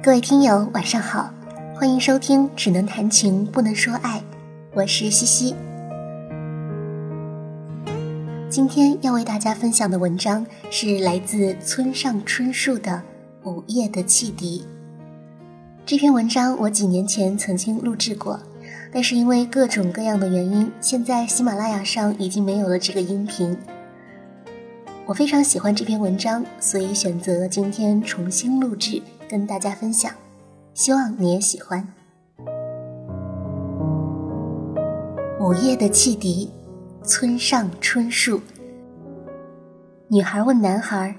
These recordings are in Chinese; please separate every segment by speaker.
Speaker 1: 各位听友，晚上好，欢迎收听《只能谈情不能说爱》，我是西西。今天要为大家分享的文章是来自村上春树的《午夜的汽笛》。这篇文章我几年前曾经录制过，但是因为各种各样的原因，现在喜马拉雅上已经没有了这个音频。我非常喜欢这篇文章，所以选择今天重新录制。跟大家分享，希望你也喜欢。午夜的汽笛，村上春树。女孩问男孩：“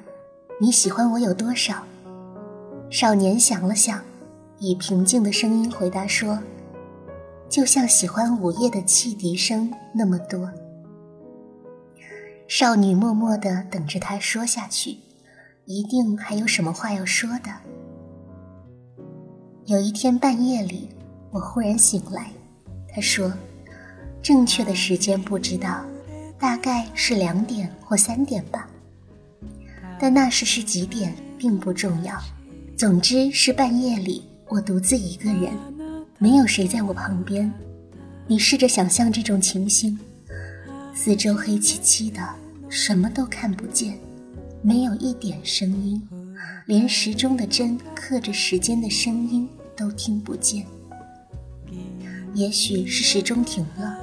Speaker 1: 你喜欢我有多少？”少年想了想，以平静的声音回答说：“就像喜欢午夜的汽笛声那么多。”少女默默的等着他说下去，一定还有什么话要说的。有一天半夜里，我忽然醒来。他说：“正确的时间不知道，大概是两点或三点吧。但那时是几点并不重要。总之是半夜里，我独自一个人，没有谁在我旁边。你试着想象这种情形：四周黑漆漆的，什么都看不见，没有一点声音，连时钟的针刻着时间的声音。”都听不见，也许是时钟停了，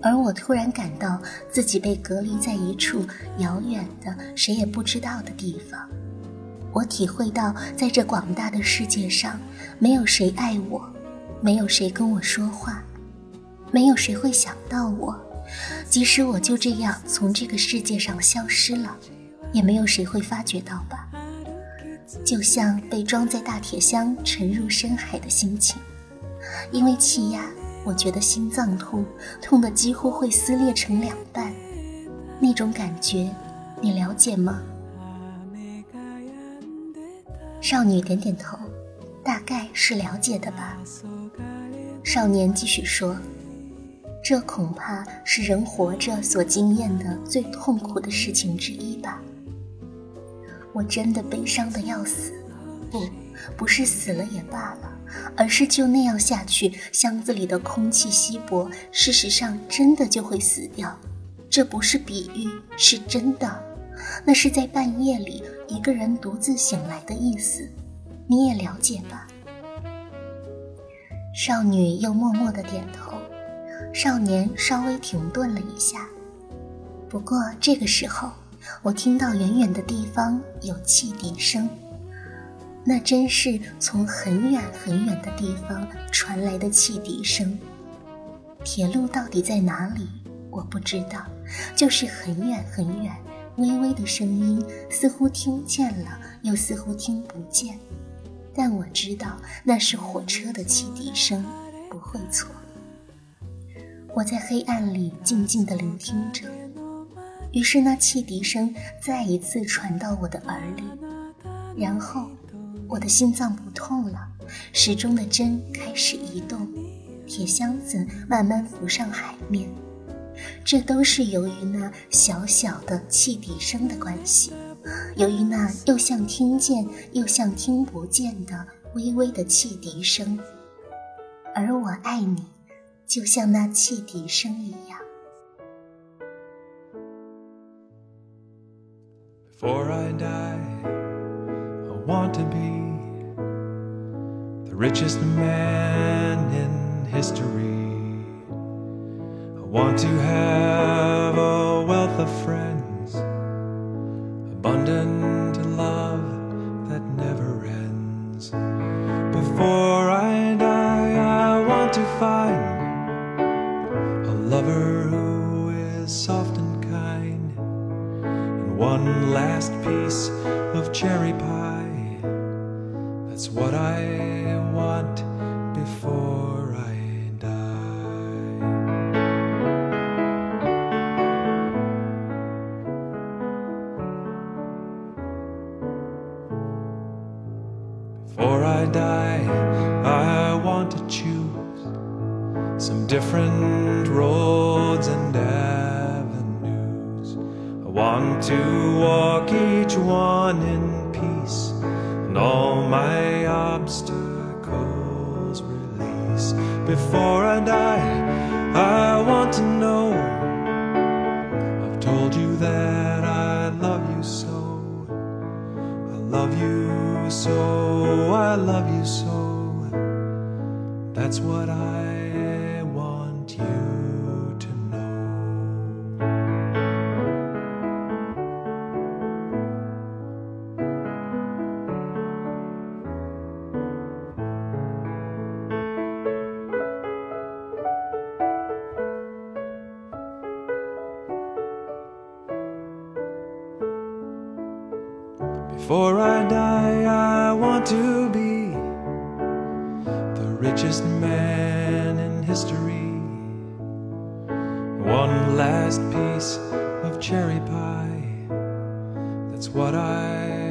Speaker 1: 而我突然感到自己被隔离在一处遥远的、谁也不知道的地方。我体会到，在这广大的世界上，没有谁爱我，没有谁跟我说话，没有谁会想到我。即使我就这样从这个世界上消失了，也没有谁会发觉到吧。就像被装在大铁箱沉入深海的心情，因为气压，我觉得心脏痛，痛得几乎会撕裂成两半。那种感觉，你了解吗？少女点点头，大概是了解的吧。少年继续说：“这恐怕是人活着所经验的最痛苦的事情之一吧。”我真的悲伤的要死，不，不是死了也罢了，而是就那样下去，箱子里的空气稀薄，事实上真的就会死掉。这不是比喻，是真的。那是在半夜里一个人独自醒来的意思，你也了解吧？少女又默默的点头，少年稍微停顿了一下。不过这个时候。我听到远远的地方有汽笛声，那真是从很远很远的地方传来的汽笛声。铁路到底在哪里？我不知道，就是很远很远，微微的声音，似乎听见了，又似乎听不见。但我知道那是火车的汽笛声，不会错。我在黑暗里静静地聆听着。于是那汽笛声再一次传到我的耳里，然后我的心脏不痛了，时钟的针开始移动，铁箱子慢慢浮上海面。这都是由于那小小的汽笛声的关系，由于那又像听见又像听不见的微微的汽笛声。而我爱你，就像那汽笛声一样。
Speaker 2: Before I die, I want to be the richest man in history. I want to have a wealth of friends, abundant love that never ends. Before I die, I want to find one last piece of cherry pie. That's what I want before I die. Before I die, I want to choose some different roads and want to walk each one in peace and all my obstacles release. Before I die, I want to know. I've told you that I love you so. I love you so. I love you so. That's what I Before I die, I want to be the richest man in history. One last piece of cherry pie. That's what I